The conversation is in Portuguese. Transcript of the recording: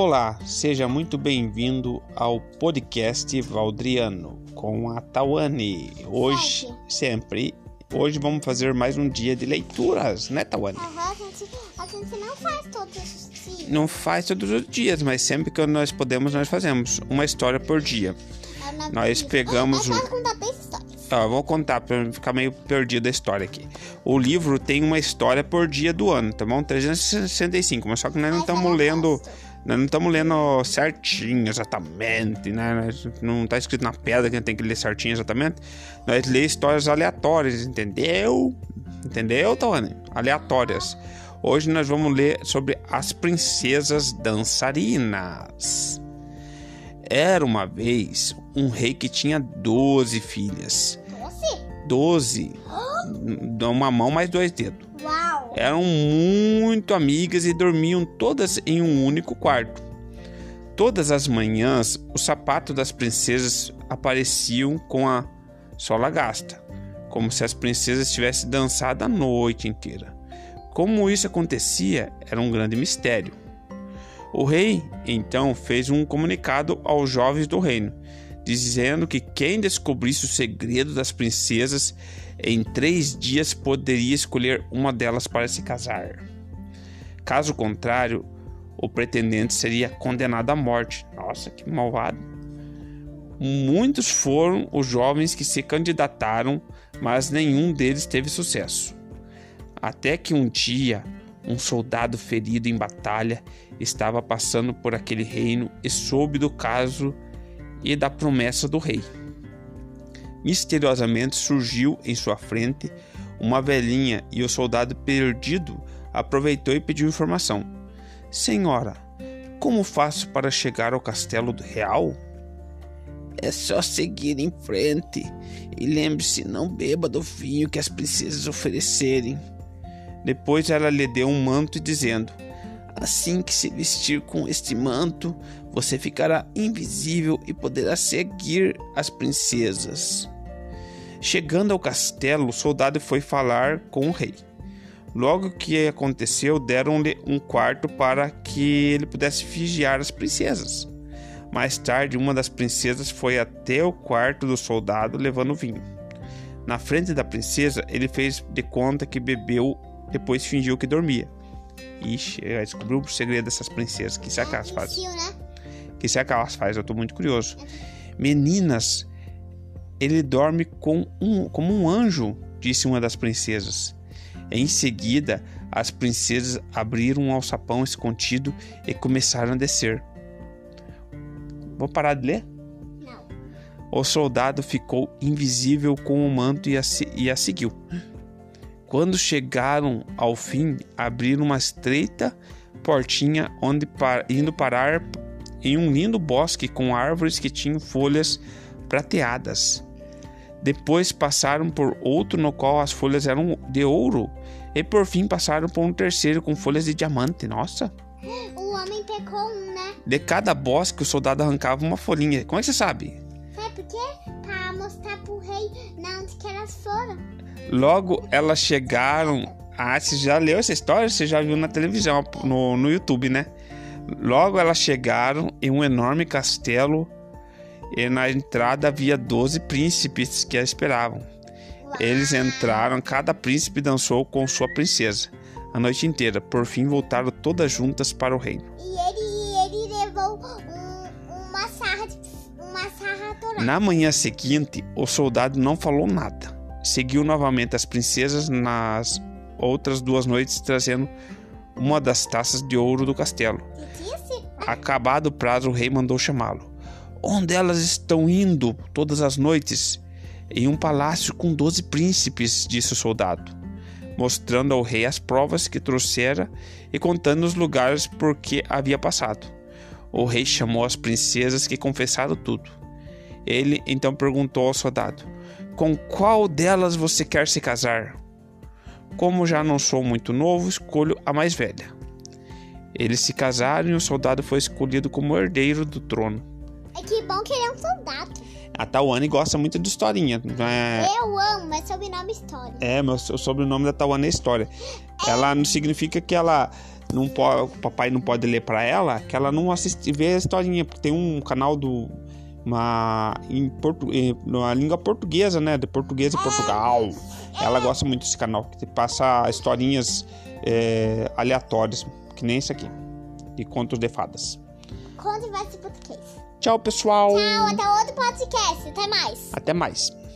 Olá, seja muito bem-vindo ao podcast Valdriano com a Tawane. Hoje, sempre. Hoje vamos fazer mais um dia de leituras, né, Tawane? Aham, a gente, a gente não faz todos os dias. Não faz todos os dias, mas sempre que nós podemos, nós fazemos uma história por dia. É Nós pegamos nós vamos contar 10 histórias. Eu vou contar para não ficar meio perdido a história aqui. O livro tem uma história por dia do ano, tá bom? 365, mas só que nós não estamos lendo, gosta. Nós não estamos lendo certinho, exatamente, né? Não tá escrito na pedra que a gente tem que ler certinho exatamente. Nós lê histórias aleatórias, entendeu? Entendeu, Tawane? Aleatórias. Hoje nós vamos ler sobre as princesas dançarinas. Era uma vez um rei que tinha 12 filhas. Doce? 12. Uma mão mais dois dedos. Uau! Eram muito amigas e dormiam todas em um único quarto. Todas as manhãs, os sapatos das princesas apareciam com a sola gasta, como se as princesas tivessem dançado a noite inteira. Como isso acontecia era um grande mistério. O rei então fez um comunicado aos jovens do reino, dizendo que quem descobrisse o segredo das princesas em três dias poderia escolher uma delas para se casar. Caso contrário, o pretendente seria condenado à morte. Nossa, que malvado! Muitos foram os jovens que se candidataram, mas nenhum deles teve sucesso. Até que um dia, um soldado ferido em batalha estava passando por aquele reino e soube do caso e da promessa do rei. Misteriosamente surgiu em sua frente uma velhinha e o soldado perdido aproveitou e pediu informação. Senhora, como faço para chegar ao castelo real? É só seguir em frente e lembre-se, não beba do vinho que as princesas oferecerem. Depois ela lhe deu um manto dizendo: Assim que se vestir com este manto, você ficará invisível e poderá seguir as princesas. Chegando ao castelo, o soldado foi falar com o rei. Logo que aconteceu, deram-lhe um quarto para que ele pudesse vigiar as princesas. Mais tarde, uma das princesas foi até o quarto do soldado levando vinho. Na frente da princesa, ele fez de conta que bebeu, depois fingiu que dormia. Ixi, já descobriu o segredo dessas princesas. Que será que elas fazem? Né? que será que elas fazem? Eu tô muito curioso. Meninas, ele dorme com um, como um anjo, disse uma das princesas. Em seguida, as princesas abriram um alçapão escondido e começaram a descer. Vou parar de ler? Não. O soldado ficou invisível com o manto e a, e a seguiu. Quando chegaram ao fim, abriram uma estreita portinha onde par- indo parar em um lindo bosque com árvores que tinham folhas prateadas. Depois passaram por outro no qual as folhas eram de ouro e por fim passaram por um terceiro com folhas de diamante. Nossa! O homem pecou um, né? De cada bosque o soldado arrancava uma folhinha. Como é que você sabe? Sabe por quê? Pra mostrar pro rei na Logo elas chegaram. Ah, você já leu essa história? Você já viu na televisão, no, no YouTube, né? Logo elas chegaram em um enorme castelo e na entrada havia 12 príncipes que a esperavam. Eles entraram, cada príncipe dançou com sua princesa a noite inteira. Por fim, voltaram todas juntas para o reino. E ele, ele levou um- uma sarra uma sarra. Na manhã seguinte, o soldado não falou nada. Seguiu novamente as princesas nas outras duas noites, trazendo uma das taças de ouro do castelo. Disse? Acabado o prazo, o rei mandou chamá-lo. Onde elas estão indo todas as noites? Em um palácio com doze príncipes, disse o soldado, mostrando ao rei as provas que trouxera e contando os lugares por que havia passado. O rei chamou as princesas que confessaram tudo. Ele então perguntou ao soldado: Com qual delas você quer se casar? Como já não sou muito novo, escolho a mais velha. Eles se casaram e o soldado foi escolhido como herdeiro do trono. É que bom que ele é um soldado. A Tawane gosta muito de historinha. né? Eu amo, mas sobrenome história. É, meu, o sobrenome da Tawane é História. Ela não significa que ela não pode, o papai não pode ler para ela, que ela não assiste, vê a historinha, porque tem um canal do uma em, portu, na língua portuguesa, né, de português de Portugal. Ela gosta muito desse canal, que passa historinhas é, aleatórias, que nem esse aqui, de contos de fadas. Vai ser podcast. Tchau, pessoal. Tchau, até outro podcast. Até mais. Até mais.